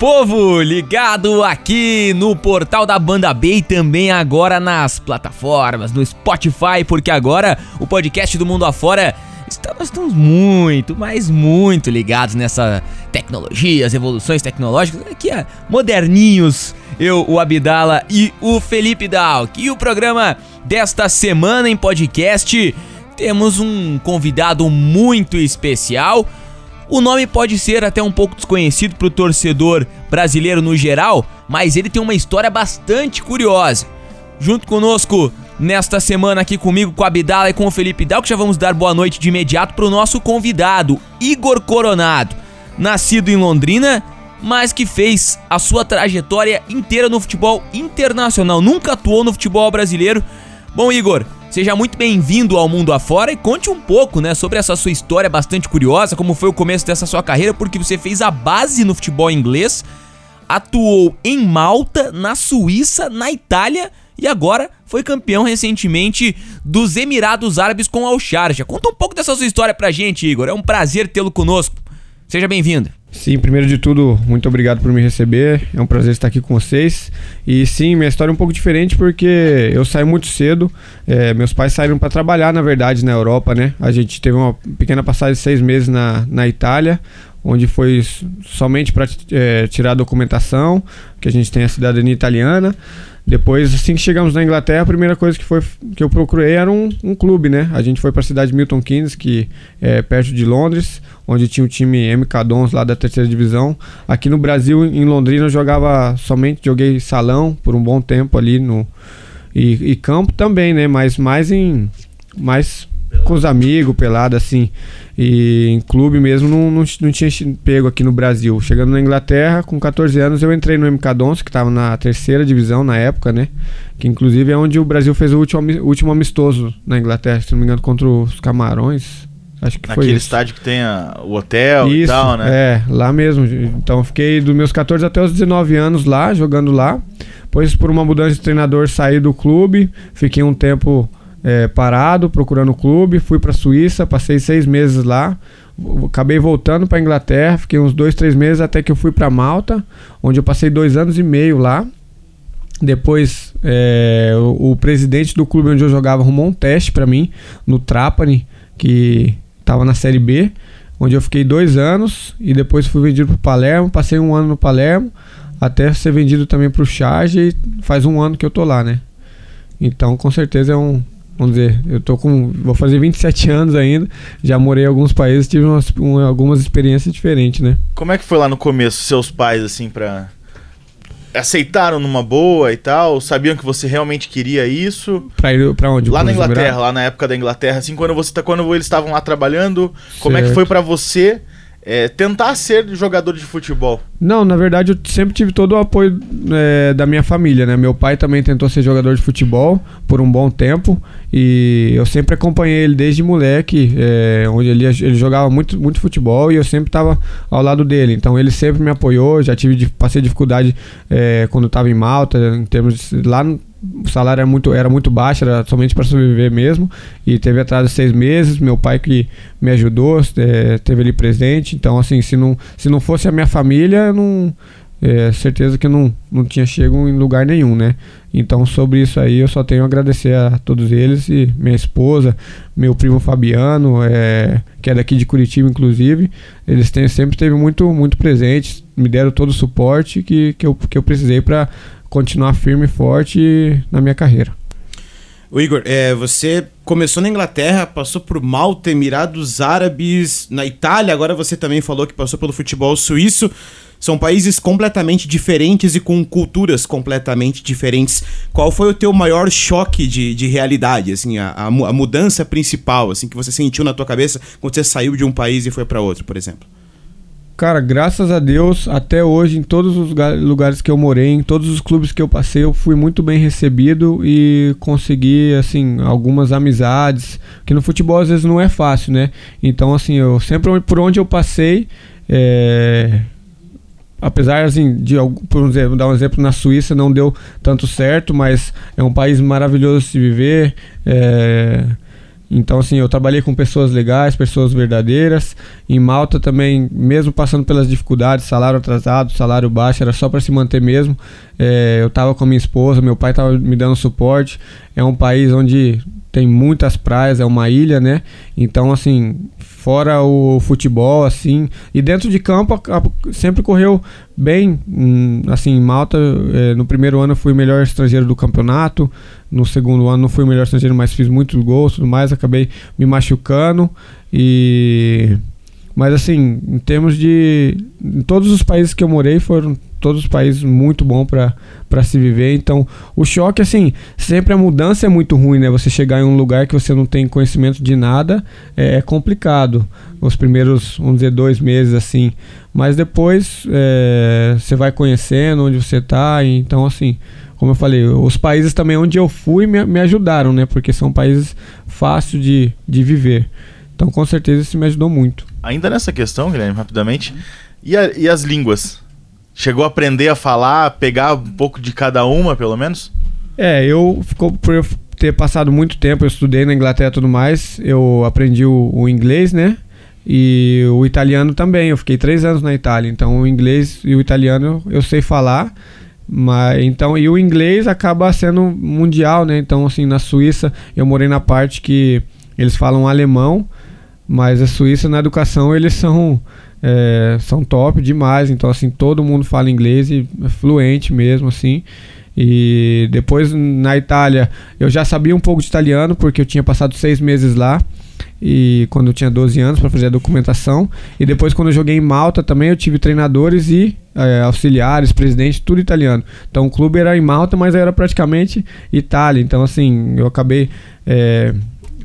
povo, ligado aqui no portal da Banda B e também agora nas plataformas, no Spotify, porque agora o podcast do Mundo Afora está, nós estamos muito, mas muito ligados nessa tecnologia, as evoluções tecnológicas, aqui é moderninhos, eu, o Abdala e o Felipe Dalk. E o programa desta semana em podcast temos um convidado muito especial o nome pode ser até um pouco desconhecido para o torcedor brasileiro no geral, mas ele tem uma história bastante curiosa. Junto conosco nesta semana aqui comigo, com a Abdala e com o Felipe Dal, que já vamos dar boa noite de imediato para o nosso convidado, Igor Coronado. Nascido em Londrina, mas que fez a sua trajetória inteira no futebol internacional, nunca atuou no futebol brasileiro. Bom, Igor, Seja muito bem-vindo ao mundo afora e conte um pouco, né, sobre essa sua história bastante curiosa, como foi o começo dessa sua carreira, porque você fez a base no futebol inglês, atuou em Malta, na Suíça, na Itália e agora foi campeão recentemente dos Emirados Árabes com Al Sharjah. Conta um pouco dessa sua história pra gente, Igor. É um prazer tê-lo conosco. Seja bem-vindo. Sim, primeiro de tudo, muito obrigado por me receber. É um prazer estar aqui com vocês. E sim, minha história é um pouco diferente porque eu saí muito cedo. É, meus pais saíram para trabalhar, na verdade, na Europa, né? A gente teve uma pequena passagem de seis meses na, na Itália, onde foi somente para é, tirar a documentação, que a gente tem a cidadania italiana. Depois, assim que chegamos na Inglaterra, a primeira coisa que, foi, que eu procurei era um, um clube, né? A gente foi para a cidade de Milton Keynes, que é perto de Londres, onde tinha o time MK Dons lá da terceira divisão. Aqui no Brasil, em Londrina, eu jogava somente, joguei salão por um bom tempo ali no e, e campo também, né? Mas mais em mais com os amigos, pelado assim. E em clube mesmo não, não, não, tinha pego aqui no Brasil. Chegando na Inglaterra, com 14 anos, eu entrei no MK Dons, que estava na terceira divisão na época, né? Que inclusive é onde o Brasil fez o último, último amistoso na Inglaterra, se não me engano, contra os Camarões. Acho que Naquele foi estádio que tem a, o hotel isso, e tal, né? É, lá mesmo. Então fiquei dos meus 14 até os 19 anos lá, jogando lá. Depois, por uma mudança de treinador, saí do clube. Fiquei um tempo é, parado, procurando o clube. Fui para Suíça, passei seis meses lá. Acabei voltando para Inglaterra, fiquei uns dois, três meses até que eu fui para Malta, onde eu passei dois anos e meio lá. Depois, é, o, o, presidente do clube onde eu jogava arrumou um teste para mim no Trapani, que estava na Série B, onde eu fiquei dois anos e depois fui vendido para Palermo. Passei um ano no Palermo, até ser vendido também para o Charge e faz um ano que eu tô lá, né? Então, com certeza é um, vamos dizer, eu tô com, vou fazer 27 anos ainda, já morei em alguns países, tive umas, um, algumas experiências diferentes, né? Como é que foi lá no começo, seus pais, assim, pra aceitaram numa boa e tal? Sabiam que você realmente queria isso? Pra ir pra onde? Lá na Inglaterra, lá na época da Inglaterra, assim, quando você tá, quando eles estavam lá trabalhando, certo. como é que foi para você é, tentar ser jogador de futebol? Não, na verdade eu sempre tive todo o apoio é, da minha família, né? Meu pai também tentou ser jogador de futebol por um bom tempo e eu sempre acompanhei ele desde moleque, é, onde ele, ele jogava muito, muito futebol e eu sempre estava ao lado dele. Então ele sempre me apoiou, já tive passei dificuldade é, quando estava em Malta, em termos de, lá o salário era muito, era muito baixo, era somente para sobreviver mesmo. E teve atrás de seis meses, meu pai que me ajudou, é, teve ali presente. Então, assim, se não, se não fosse a minha família, não, é, certeza que não, não tinha chego em lugar nenhum, né? Então, sobre isso aí, eu só tenho a agradecer a todos eles e minha esposa, meu primo Fabiano, é, que é daqui de Curitiba, inclusive. Eles têm, sempre esteve muito, muito presentes, me deram todo o suporte que, que, eu, que eu precisei para continuar firme e forte na minha carreira. O Igor, é, você começou na Inglaterra, passou por Malta, Emirados Árabes, na Itália, agora você também falou que passou pelo futebol suíço. São países completamente diferentes e com culturas completamente diferentes. Qual foi o teu maior choque de, de realidade, assim, a, a, a mudança principal, assim, que você sentiu na tua cabeça quando você saiu de um país e foi para outro, por exemplo? Cara, graças a Deus, até hoje, em todos os lugares que eu morei, em todos os clubes que eu passei, eu fui muito bem recebido e consegui, assim, algumas amizades, que no futebol às vezes não é fácil, né? Então, assim, eu sempre, por onde eu passei, é... apesar, assim, de, por exemplo, dar um exemplo, na Suíça não deu tanto certo, mas é um país maravilhoso de se viver, é Então, assim, eu trabalhei com pessoas legais, pessoas verdadeiras. Em Malta também, mesmo passando pelas dificuldades, salário atrasado, salário baixo, era só para se manter mesmo. É, eu estava com a minha esposa, meu pai estava me dando suporte. É um país onde tem muitas praias, é uma ilha, né? Então, assim, fora o futebol, assim. E dentro de campo sempre correu bem. Hum, assim, em Malta, é, no primeiro ano fui o melhor estrangeiro do campeonato. No segundo ano não fui o melhor estrangeiro, mas fiz muitos gols tudo mais. Acabei me machucando. E. Mas assim, em termos de. Em todos os países que eu morei foram todos os países muito bom para se viver. Então, o choque, assim, sempre a mudança é muito ruim, né? Você chegar em um lugar que você não tem conhecimento de nada é, é complicado. Os primeiros, vamos dizer, dois meses, assim. Mas depois é, você vai conhecendo onde você tá. Então, assim, como eu falei, os países também onde eu fui me, me ajudaram, né? Porque são países fáceis de, de viver. Então, com certeza, isso me ajudou muito. Ainda nessa questão, Guilherme, rapidamente. E, a, e as línguas? Chegou a aprender a falar, pegar um pouco de cada uma, pelo menos? É, eu ficou por eu ter passado muito tempo, eu estudei na Inglaterra e tudo mais, eu aprendi o, o, inglês, né? E o italiano também. Eu fiquei três anos na Itália, então o inglês e o italiano eu sei falar. Mas então e o inglês acaba sendo mundial, né? Então assim na Suíça eu morei na parte que eles falam alemão, mas a Suíça na educação eles são é, são top demais. Então, assim, todo mundo fala inglês e é fluente mesmo, assim. E depois na Itália eu já sabia um pouco de italiano, porque eu tinha passado seis meses lá. E quando eu tinha 12 anos para fazer a documentação. E depois, quando eu joguei em Malta também, eu tive treinadores e é, auxiliares, presidente, tudo italiano. Então o clube era em Malta, mas era praticamente Itália. Então, assim, eu acabei. É,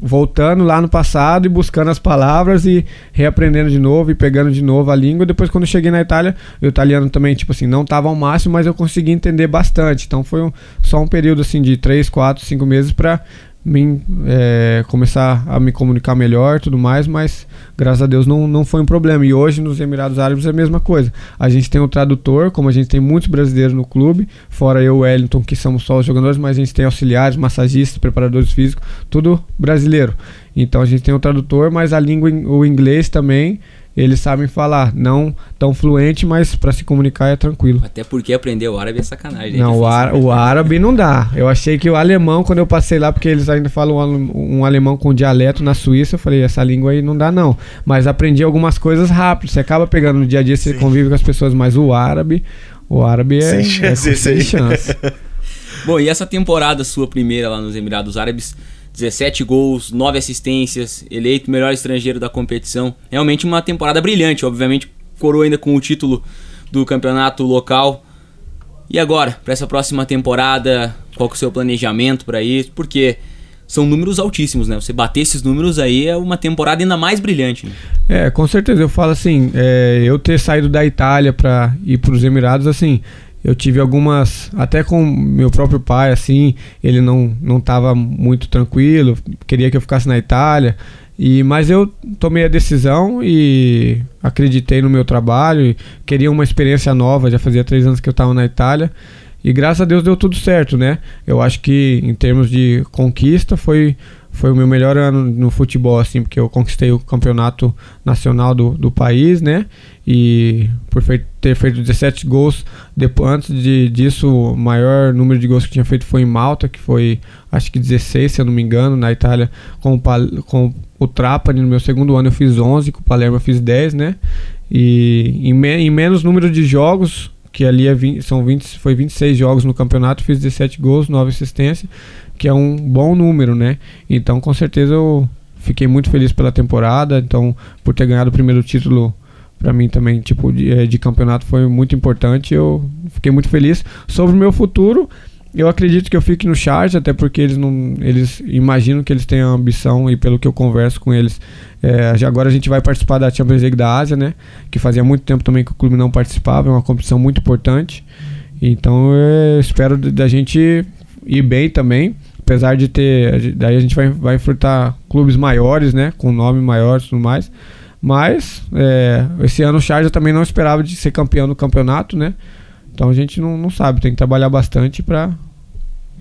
voltando lá no passado e buscando as palavras e reaprendendo de novo e pegando de novo a língua. Depois, quando eu cheguei na Itália, o italiano também, tipo assim, não estava ao máximo, mas eu consegui entender bastante. Então, foi um, só um período assim de 3, 4, 5 meses para mim é, começar a me comunicar melhor tudo mais, mas graças a Deus não, não foi um problema. E hoje nos Emirados Árabes é a mesma coisa. A gente tem um tradutor, como a gente tem muitos brasileiros no clube, fora eu e o Wellington, que somos só os jogadores, mas a gente tem auxiliares, massagistas, preparadores físicos, tudo brasileiro. Então a gente tem um tradutor, mas a língua, o inglês também eles sabem falar. Não tão fluente, mas para se comunicar é tranquilo. Até porque aprender o árabe é sacanagem. É não, é o, o árabe não dá. Eu achei que o alemão, quando eu passei lá, porque eles ainda falam um, um alemão com dialeto na Suíça, eu falei, essa língua aí não dá não. Mas aprendi algumas coisas rápido. Você acaba pegando no dia a dia, você Sim. convive com as pessoas, mas o árabe, o árabe é sem chance. É, sem chance. Bom, e essa temporada sua primeira lá nos Emirados Árabes 17 gols, 9 assistências, eleito melhor estrangeiro da competição. Realmente uma temporada brilhante, obviamente coroa ainda com o título do campeonato local. E agora, para essa próxima temporada, qual que é o seu planejamento para isso? Porque são números altíssimos, né? Você bater esses números aí é uma temporada ainda mais brilhante. Né? É, com certeza. Eu falo assim, é, eu ter saído da Itália para ir para os Emirados, assim, eu tive algumas até com meu próprio pai assim ele não não estava muito tranquilo queria que eu ficasse na Itália e mas eu tomei a decisão e acreditei no meu trabalho queria uma experiência nova já fazia três anos que eu estava na Itália e graças a Deus deu tudo certo né? Eu acho que em termos de conquista foi foi o meu melhor ano no futebol, assim, porque eu conquistei o campeonato nacional do, do país, né? E por ter feito 17 gols, depois, antes de, disso, o maior número de gols que tinha feito foi em Malta, que foi acho que 16, se eu não me engano, na Itália, com o, com o Trapani, no meu segundo ano eu fiz 11, com o Palermo eu fiz 10, né? E em, me, em menos número de jogos, que ali é 20, são 20, foi 26 jogos no campeonato, fiz 17 gols, 9 assistências que é um bom número, né? Então, com certeza eu fiquei muito feliz pela temporada, então por ter ganhado o primeiro título para mim também, tipo, de, eh, de, campeonato foi muito importante. Eu fiquei muito feliz sobre o meu futuro. Eu acredito que eu fique no Charge, até porque eles não, eles imaginam que eles têm a ambição e pelo que eu converso com eles, é, agora a gente vai participar da Champions League da Ásia, né? Que fazia muito tempo também que o clube não participava, é uma competição muito importante. Então eu espero da gente ir bem também. Apesar de ter. Daí a gente vai, vai enfrentar clubes maiores, né? Com nome maior e tudo mais. Mas é, esse ano o Charger também não esperava de ser campeão do campeonato, né? Então a gente não, não sabe, tem que trabalhar bastante para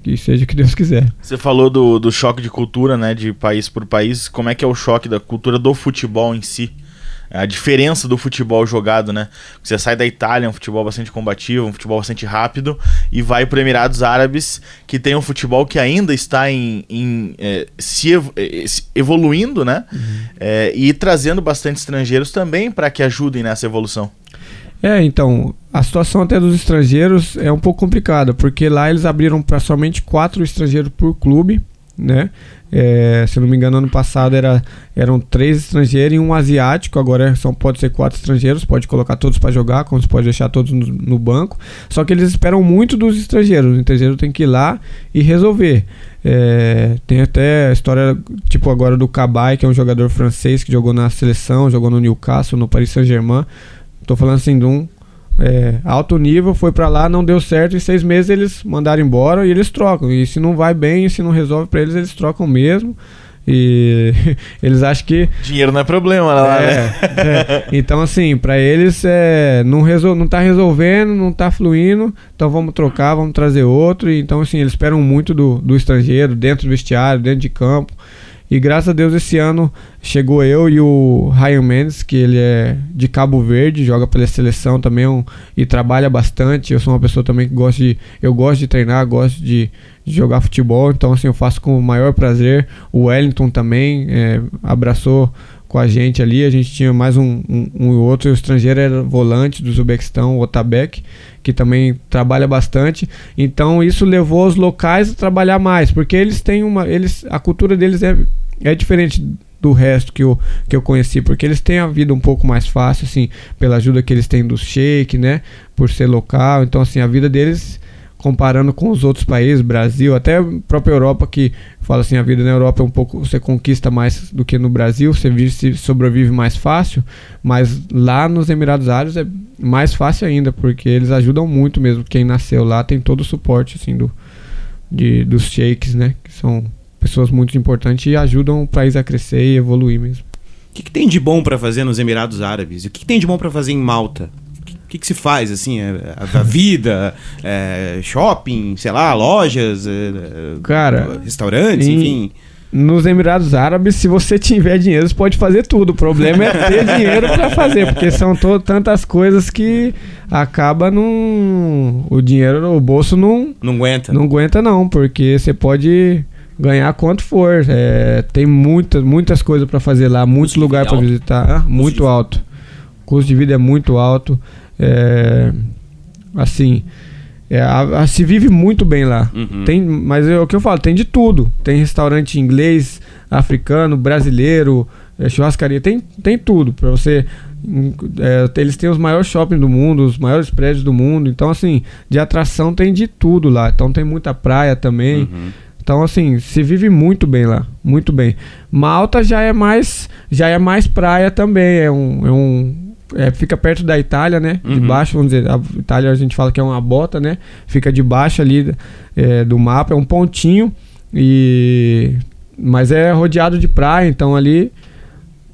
que seja o que Deus quiser. Você falou do, do choque de cultura, né, de país por país. Como é que é o choque da cultura do futebol em si? a diferença do futebol jogado, né? Você sai da Itália, um futebol bastante combativo, um futebol bastante rápido, e vai para Emirados Árabes, que tem um futebol que ainda está em, em é, se, é, evoluindo, né? Uhum. É, e trazendo bastante estrangeiros também para que ajudem nessa evolução. É, então, a situação até dos estrangeiros é um pouco complicada, porque lá eles abriram para somente quatro estrangeiros por clube, né? É, se não me engano, ano passado era, eram três estrangeiros e um asiático. Agora são, pode ser quatro estrangeiros, pode colocar todos para jogar, como você pode deixar todos no, no, banco. Só que eles esperam muito dos estrangeiros. O estrangeiro tem que ir lá e resolver. É, tem até a história, tipo agora do Cabai, que é um jogador francês que jogou na seleção, jogou no Newcastle, no Paris Saint-Germain. Tô falando assim de um é, alto nível, foi para lá, não deu certo, em seis meses eles mandaram embora e eles trocam. E se não vai bem, se não resolve para eles, eles trocam mesmo. E eles acham que. Dinheiro não é problema lá, é, né? É. Então, assim, para eles é, não, resol... não tá resolvendo, não tá fluindo, então vamos trocar, vamos trazer outro. E, então, assim, eles esperam muito do, do estrangeiro, dentro do vestiário, dentro de campo. E graças a Deus esse ano chegou eu e o Ryan Mendes, que ele é de Cabo Verde, joga pela seleção também um, e trabalha bastante. Eu sou uma pessoa também que gosta de eu gosto de treinar, gosto de, de jogar futebol, então assim eu faço com o maior prazer. O Wellington também é, abraçou com a gente ali. A gente tinha mais um, um, um outro. O estrangeiro era volante do Uzbequistão, o Otabek, que também trabalha bastante. Então isso levou os locais a trabalhar mais, porque eles têm uma. Eles, a cultura deles é, é diferente do resto que eu, que eu conheci, porque eles têm a vida um pouco mais fácil, assim, pela ajuda que eles têm do shake, né? Por ser local. Então, assim, a vida deles comparando com os outros países, Brasil, até a própria Europa, que fala assim, a vida na Europa é um pouco, você conquista mais do que no Brasil, você vive, sobrevive mais fácil, mas lá nos Emirados Árabes é mais fácil ainda, porque eles ajudam muito mesmo, quem nasceu lá tem todo o suporte, assim, do, de, dos sheiks, né, que são pessoas muito importantes e ajudam o país a crescer e evoluir mesmo. O que, que tem de bom para fazer nos Emirados Árabes? E o que, que tem de bom para fazer em Malta? que, que se faz, assim, é, a, a vida, é, shopping, sei lá, lojas, é, Cara, restaurantes, em, enfim. Nos Emirados Árabes, se você tiver dinheiro, você pode fazer tudo. O problema é ter dinheiro para fazer, porque são tantas coisas que acaba num. O dinheiro, o bolso não. Não aguenta. Não aguenta, não, porque você pode ganhar quanto for. É, tem muitas, muitas coisas para fazer lá, muitos lugares para visitar. Ah, muito alto. O custo de vida é muito alto. É, assim, é, a, a, se vive muito bem lá. Uhum. Tem, mas é o que eu falo, tem de tudo. Tem restaurante inglês, africano, brasileiro, é, churrascaria, tem, tem tudo para você. É, eles têm os maiores shoppings do mundo, os maiores prédios do mundo. Então, assim, de atração tem de tudo lá. Então tem muita praia também. Uhum. Então, assim, se vive muito bem lá, muito bem. Malta já é mais, já é mais praia também. É um, é um é, fica perto da Itália, né? Uhum. De baixo, vamos dizer, a Itália a gente fala que é uma bota, né? Fica debaixo ali é, do mapa, é um pontinho e mas é rodeado de praia, então ali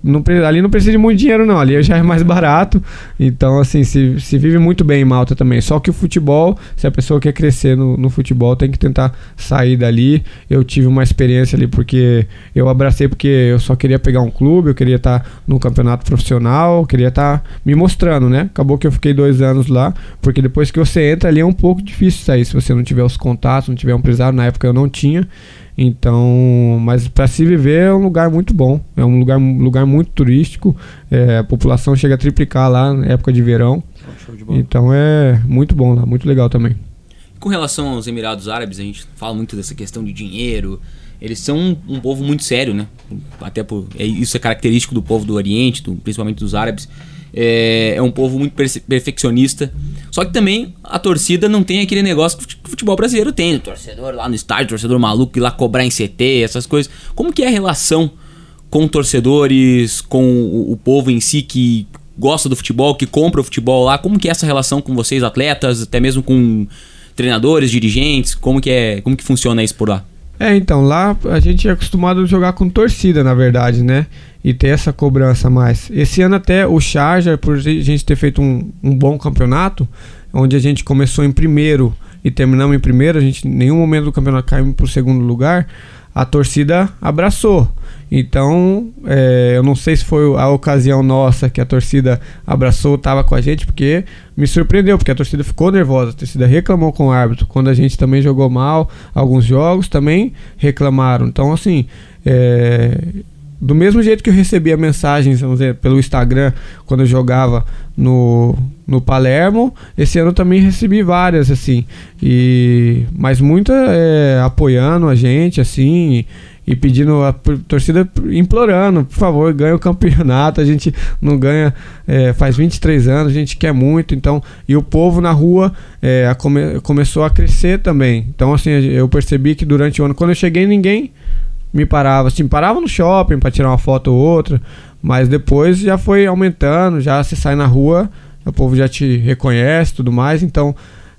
não, ali não precisa de muito dinheiro, não. Ali já é mais barato. Então, assim, se, se vive muito bem em Malta também. Só que o futebol, se a pessoa quer crescer no, no futebol, tem que tentar sair dali. Eu tive uma experiência ali porque eu abracei porque eu só queria pegar um clube, eu queria estar no campeonato profissional, queria estar me mostrando, né? Acabou que eu fiquei dois anos lá, porque depois que você entra ali é um pouco difícil sair se você não tiver os contatos, não tiver um empresário. Na época eu não tinha. Então, mas para se viver é um lugar muito bom, é um lugar, lugar muito turístico. É, a população chega a triplicar lá na época de verão. De então é muito bom lá, muito legal também. Com relação aos Emirados Árabes, a gente fala muito dessa questão de dinheiro. Eles são um, um povo muito sério, né? Até por é, isso é característico do povo do Oriente, do, principalmente dos árabes é, é um povo muito perfeccionista. Só que também a torcida não tem aquele negócio que o futebol brasileiro tem. O torcedor lá no estádio, torcedor maluco, ir lá cobrar em CT, essas coisas. Como que é a relação com torcedores, com o, o povo em si que gosta do futebol, que compra o futebol lá? Como que é essa relação com vocês, atletas, até mesmo com treinadores, dirigentes? Como que é, como que funciona isso por lá? É, então, lá a gente é acostumado a jogar com torcida, na verdade, né? E ter essa cobrança mais. Esse ano até o Charger, por a gente ter feito um, um bom campeonato, onde a gente começou em primeiro e terminamos em primeiro, a gente em nenhum momento do campeonato caímos para o segundo lugar, a torcida abraçou. Então, é, eu não sei se foi a ocasião nossa que a torcida abraçou, estava com a gente, porque me surpreendeu, porque a torcida ficou nervosa, a torcida reclamou com o árbitro. Quando a gente também jogou mal, alguns jogos também reclamaram. Então, assim, é, do mesmo jeito que eu recebia mensagens vamos dizer, pelo Instagram quando eu jogava no, no Palermo, esse ano também recebi várias, assim. E, mas muita é, apoiando a gente, assim. E, e pedindo a torcida implorando, por favor, ganha o campeonato. A gente não ganha é, faz 23 anos, a gente quer muito. Então, e o povo na rua é, come, começou a crescer também. Então, assim, eu percebi que durante o ano, quando eu cheguei, ninguém me parava, assim, parava no shopping para tirar uma foto ou outra, mas depois já foi aumentando, já se sai na rua, o povo já te reconhece tudo mais, então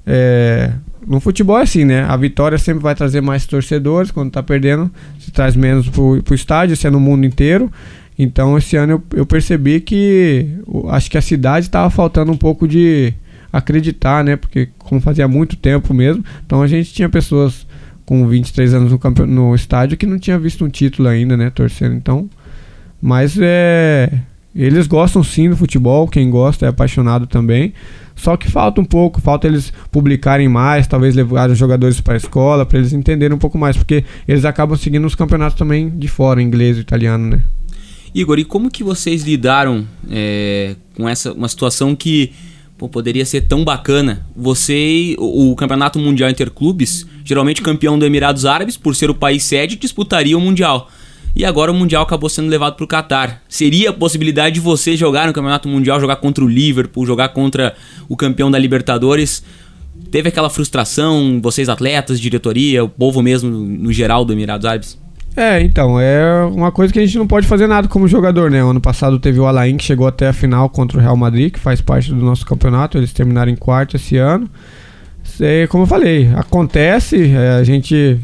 é, no futebol é assim, né? A vitória sempre vai trazer mais torcedores, quando tá perdendo, se traz menos pro, pro estádio, isso é no mundo inteiro. Então esse ano eu, eu percebi que acho que a cidade estava faltando um pouco de acreditar, né? Porque como fazia muito tempo mesmo, então a gente tinha pessoas com 23 anos no, campe... no estádio que não tinha visto um título ainda, né? Torcendo. Então. Mas é. Eles gostam sim do futebol, quem gosta é apaixonado também. Só que falta um pouco, falta eles publicarem mais, talvez levarem os jogadores para a escola, para eles entenderem um pouco mais, porque eles acabam seguindo os campeonatos também de fora, inglês e italiano, né? Igor, e como que vocês lidaram é, com essa uma situação que pô, poderia ser tão bacana? Você, o, o Campeonato Mundial Interclubes, Geralmente campeão do Emirados Árabes, por ser o país sede, disputaria o Mundial. E agora o Mundial acabou sendo levado para o Catar. Seria a possibilidade de você jogar no Campeonato Mundial, jogar contra o Liverpool, jogar contra o campeão da Libertadores? Teve aquela frustração, vocês atletas, diretoria, o povo mesmo no geral do Emirados Árabes? É, então, é uma coisa que a gente não pode fazer nada como jogador, né? O ano passado teve o Alain que chegou até a final contra o Real Madrid, que faz parte do nosso campeonato, eles terminaram em quarto esse ano é, como eu falei, acontece, é, a gente.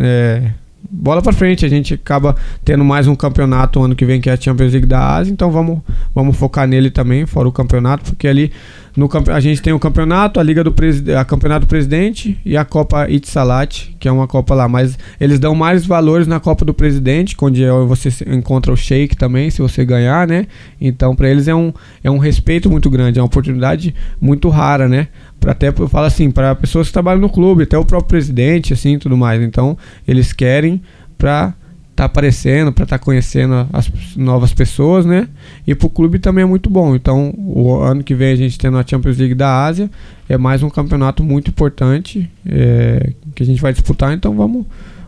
É, bola para frente, a gente acaba tendo mais um campeonato ano que vem que é a Champions League da Ásia, então vamos, vamos focar nele também, fora o campeonato, porque ali no, a gente tem o campeonato, a Liga do Presidente, a Campeonato Presidente e a Copa Itzalat, que é uma Copa lá, mas eles dão mais valores na Copa do Presidente, onde é você encontra o Sheik também, se você ganhar, né? Então para eles é um, é um respeito muito grande, é uma oportunidade muito rara, né? até eu falo assim, para pessoas que trabalham no clube, até o próprio presidente, assim, tudo mais. Então, eles querem para tá aparecendo, para estar tá conhecendo as novas pessoas, né? E pro clube também é muito bom. Então, o ano que vem a gente tendo a Champions League da Ásia, é mais um campeonato muito importante é, que a gente vai disputar, então vamos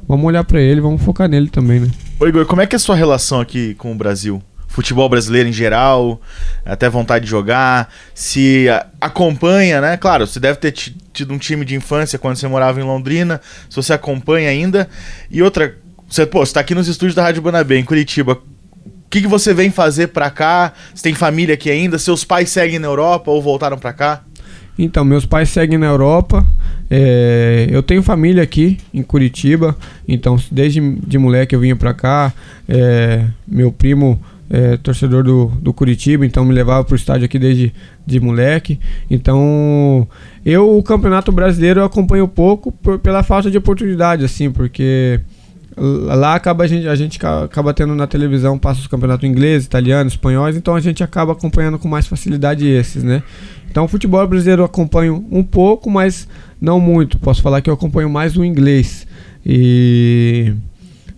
vamos olhar para ele, vamos focar nele também, né? Oi, Igor, como é que é a sua relação aqui com o Brasil? futebol brasileiro em geral, até vontade de jogar, se acompanha, né? Claro, você deve ter tido um time de infância quando você morava em Londrina, se você acompanha ainda. E outra, você, pô, você tá aqui nos estúdios da Rádio Banabé, em Curitiba. O que, que você vem fazer pra cá? Você tem família aqui ainda? Seus pais seguem na Europa ou voltaram pra cá? Então, meus pais seguem na Europa. É, eu tenho família aqui em Curitiba. Então, desde de moleque eu vinha pra cá. É, meu primo é, torcedor do, do Curitiba, então me levava pro estádio aqui desde de moleque. Então, eu o Campeonato Brasileiro eu acompanho pouco por, pela falta de oportunidade, assim, porque lá acaba a gente, a gente acaba tendo na televisão passa os campeonatos inglês, italiano, espanhóis, então a gente acaba acompanhando com mais facilidade esses, né? Então, o futebol brasileiro eu acompanho um pouco, mas não muito. Posso falar que eu acompanho mais o inglês. E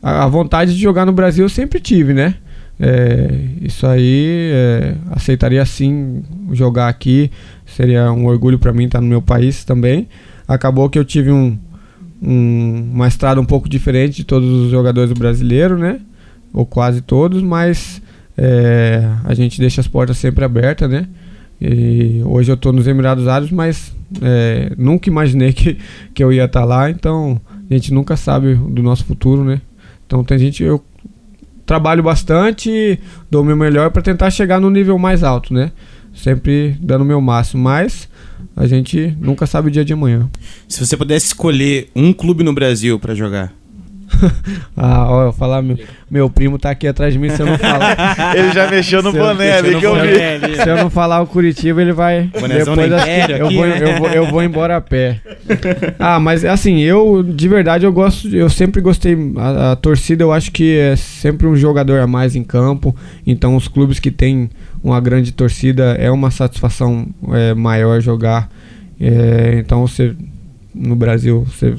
a, a vontade de jogar no Brasil eu sempre tive, né? É, isso aí é, aceitaria sim jogar aqui, seria um orgulho para mim estar no meu país também. Acabou que eu tive um, um, uma estrada um pouco diferente de todos os jogadores brasileiros, né? Ou quase todos, mas é, a gente deixa as portas sempre abertas, né? E hoje eu estou nos Emirados Árabes, mas é, nunca imaginei que, que eu ia estar lá, então a gente nunca sabe do nosso futuro, né? Então tem gente, eu trabalho bastante, dou o meu melhor para tentar chegar no nível mais alto, né? Sempre dando o meu máximo, mas a gente nunca sabe o dia de amanhã. Se você pudesse escolher um clube no Brasil para jogar, ah, ó, eu falar, meu, meu primo tá aqui atrás de mim, se eu não falar. Ele já mexeu no boné ali que eu vi. se eu não falar o Curitiba, ele vai. Depois da eu, aqui, vou, né? eu, vou, eu vou embora a pé. ah, mas assim, eu de verdade eu gosto, eu sempre gostei. A, a torcida eu acho que é sempre um jogador a mais em campo. Então os clubes que têm uma grande torcida é uma satisfação é, maior jogar. É, então você no Brasil você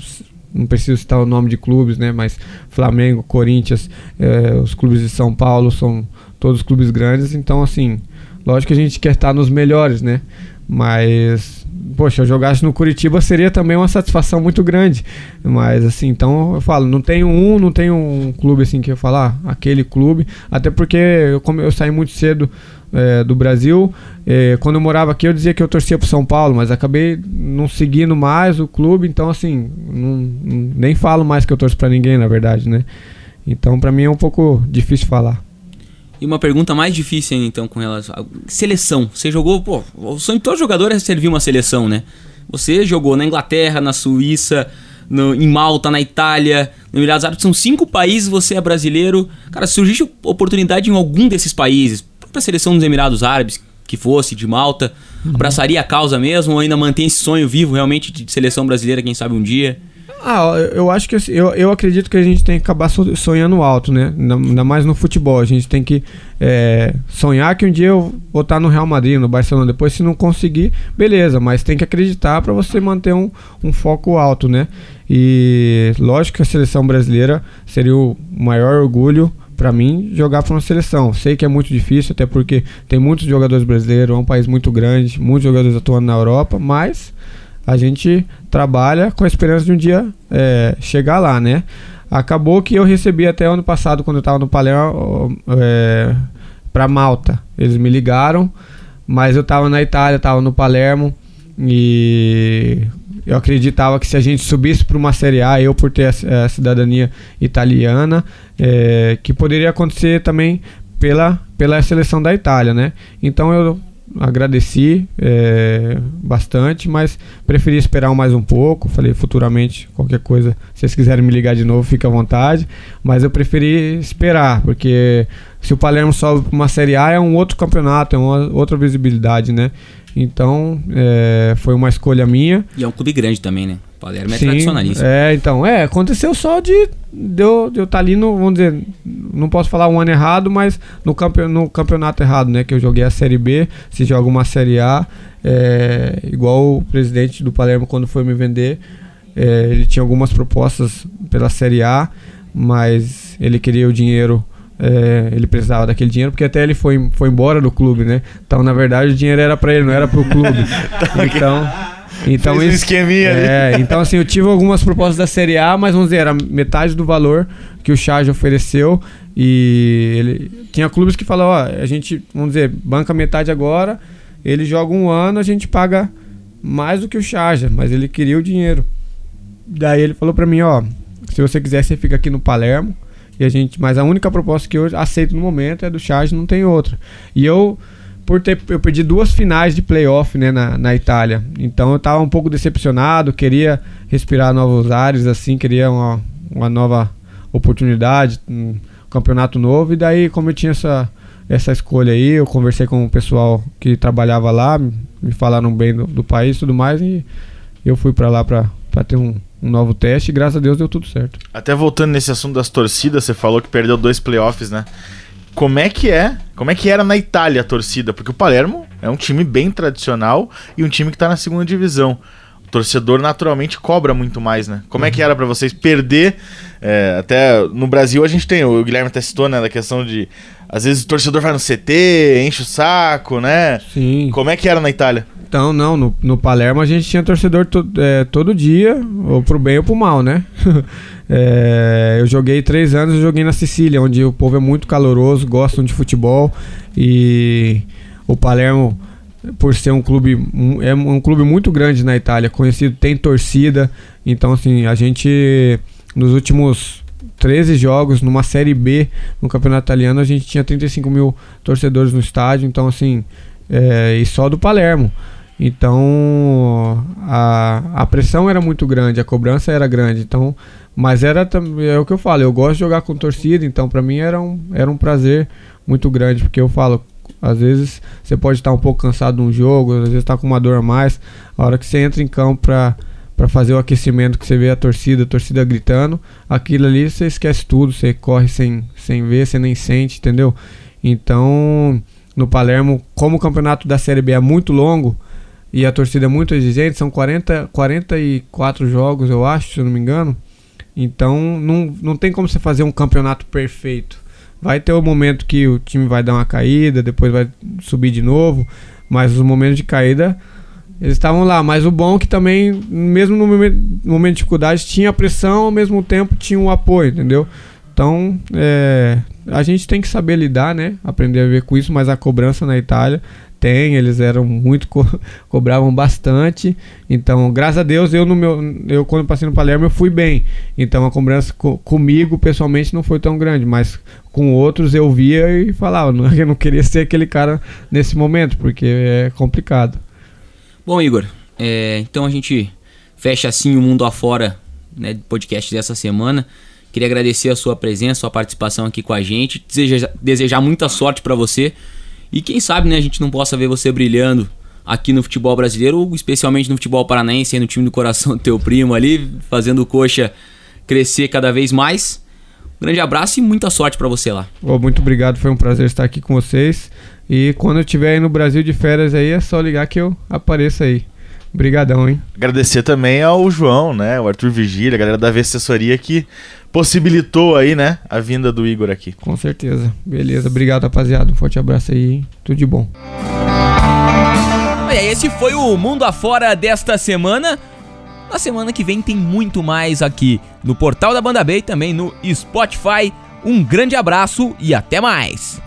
não preciso citar o nome de clubes, né? Mas Flamengo, Corinthians, é, os clubes de São Paulo são todos clubes grandes. Então assim, lógico que a gente quer estar nos melhores, né? Mas, poxa, eu jogasse no Curitiba seria também uma satisfação muito grande. Mas, assim, então eu falo, não tenho um, não tenho um clube assim que eu falar, ah, aquele clube. Até porque eu, como eu saí muito cedo eh, do Brasil, eh, quando eu morava aqui eu dizia que eu torcia pro São Paulo, mas acabei não seguindo mais o clube, então, assim, não- nem falo mais que eu torço pra ninguém, na verdade, né? Então, pra mim é um pouco difícil falar. E uma pergunta mais difícil ainda, então, com relação à seleção. Você jogou, pô, o sonho de todo jogador é servir uma seleção, né? Você jogou na Inglaterra, na Suíça, no- em Malta, na Itália, no Emirados Árabes, são cinco países, você é brasileiro. Cara, se surgisse oportunidade em algum desses países, para a seleção dos Emirados Árabes, que fosse, de Malta, abraçaria a causa mesmo ou ainda mantém esse sonho vivo realmente de seleção brasileira, quem sabe um dia? Ah, eu- acho que assim, eu, eu acredito que a gente tem que acabar so- sonhando alto, né? Ainda, ainda mais no futebol. A gente tem que é, sonhar que um dia eu vou estar no Real Madrid, no Barcelona. Depois, se não conseguir, beleza, mas tem que acreditar para você manter um, um foco alto, né? E lógico que a seleção brasileira seria o maior orgulho para mim jogar para uma seleção. Sei que é muito difícil, até porque tem muitos jogadores brasileiros, é um país muito grande, muitos jogadores atuando na Europa, mas a gente trabalha com a esperança de um dia é, chegar lá, né? Acabou que eu recebi até ano passado, quando eu estava no Palermo, é, para Malta. Eles me ligaram, mas eu estava na Itália, estava no Palermo e eu acreditava que se a gente subisse para uma Série A, eu por ter a, a cidadania italiana, é, que poderia acontecer também pela, pela seleção da Itália, né? Então eu agradeci é, bastante, mas preferi esperar mais um pouco. Falei futuramente, qualquer coisa, se vocês quiserem me ligar de novo, fica à vontade. Mas eu preferi esperar, porque se o Palermo sobe para uma Série A é um outro campeonato, é uma outra visibilidade, né? Então é, foi uma escolha minha. E é um clube grande também, né? Palermo é Sim, tradicionalista. É, então, é, aconteceu só de, de eu estar ali no, vamos dizer, não posso falar um ano errado, mas no, campe, no campeonato errado, né? Que eu joguei a Série B, se joga uma Série A, é, igual o presidente do Palermo quando foi me vender, é, ele tinha algumas propostas pela Série A, mas ele queria o dinheiro, é, ele precisava daquele dinheiro, porque até ele foi, foi embora do clube, né? Então, na verdade, o dinheiro era para ele, não era para o clube. Então... Então Fez um isso- esqueminha ali. é, então assim, eu tive algumas propostas da Série A, mas vamos dizer, era metade do valor que o Charge ofereceu. E ele tinha clubes que falavam, ó, a gente, vamos dizer, banca metade agora, ele joga um ano, a gente paga mais do que o Charge, mas ele queria o dinheiro. Daí ele falou pra mim, ó, se você quiser, você fica aqui no Palermo. E a gente, mas a única proposta que eu aceito no momento é do Charge, não tem outra. E eu por ter eu perdi duas finais de playoff né, na, na Itália. Então eu tava um pouco decepcionado, queria respirar novos ares, assim, queria uma, uma nova oportunidade, um campeonato novo. E daí, como eu tinha essa, essa escolha aí, eu conversei com o pessoal que trabalhava lá, me falaram bem do, do país e tudo mais, e eu fui pra lá pra, pra ter um, um novo teste e graças a Deus deu tudo certo. Até voltando nesse assunto das torcidas, você falou que perdeu dois playoffs, né? Como é que é? Como é que era na Itália a torcida? Porque o Palermo é um time bem tradicional e um time que tá na segunda divisão. O torcedor naturalmente cobra muito mais, né? Como é que era pra vocês perder? é, até no Brasil a gente tem, o Guilherme até citou, né, da questão de às vezes o torcedor vai no CT, enche o saco, né? Sim. Como é que era na Itália? Então, não, no, no Palermo a gente tinha torcedor to- é, todo dia, ou pro bem ou pro mal, né? É, eu joguei três anos, eu joguei na Sicília, onde o povo é muito caloroso, gostam de futebol e o Palermo, por ser um clube, é um clube muito grande na Itália, conhecido, tem torcida, então assim, a gente nos últimos 13 jogos numa Série B no Campeonato Italiano, a gente tinha 35 mil torcedores no estádio, então assim, é, e só do Palermo. Então a, a pressão era muito grande, a cobrança era grande. Então, mas era também é o que eu falo, eu gosto de jogar com torcida, então para mim era um, era um prazer muito grande, porque eu falo, às vezes você pode estar um pouco cansado de um jogo, às vezes está com uma dor a mais. A hora que você entra em campo para para fazer o aquecimento que você vê a torcida, a torcida gritando, aquilo ali você esquece tudo, você corre sem, sem ver, você nem sente, entendeu? Então, no Palermo, como o campeonato da Série B é muito longo e a torcida é muito exigente, são 40, 44 jogos, eu acho, se eu não me engano. Então, não, não tem como você fazer um campeonato perfeito. Vai ter o momento que o time vai dar uma caída, depois vai subir de novo, mas os momentos de caída eles estavam lá, mas o bom é que também, mesmo no momento, de dificuldade, tinha pressão, ao mesmo tempo tinha um apoio, entendeu? Então, é, a gente tem que saber lidar, né? Aprender a ver com isso, mas a cobrança na Itália tem, eles eram muito co cobravam bastante. Então, graças a Deus, eu no meu eu quando passei no Palermo eu fui bem. Então, a cobrança co comigo pessoalmente não foi tão grande, mas com outros eu via e falava, não, eu não queria ser aquele cara nesse momento, porque é complicado. Bom, Igor, é, então a gente fecha assim o mundo afora, né, podcast dessa semana. Queria agradecer a sua presença, sua participação aqui com a gente, desejar, desejar muita sorte para você e quem sabe, né, a gente não possa ver você brilhando aqui no futebol brasileiro, especialmente no futebol paranaense, aí no time do coração do teu primo ali, fazendo o coxa crescer cada vez mais. Um grande abraço e muita sorte para você lá. Oh, muito obrigado, foi um prazer estar aqui com vocês. E quando eu estiver aí no Brasil de férias aí, é só ligar que eu apareço aí. Obrigadão, hein? Agradecer também ao João, né? O Arthur Vigília, a galera da V Assessoria que possibilitou aí, né? A vinda do Igor aqui. Com certeza. Beleza. Obrigado, rapaziada. Um forte abraço aí, hein? Tudo de bom. Olha, esse foi o Mundo Afora desta semana. Na semana que vem tem muito mais aqui no portal da Banda B e também no Spotify. Um grande abraço e até mais.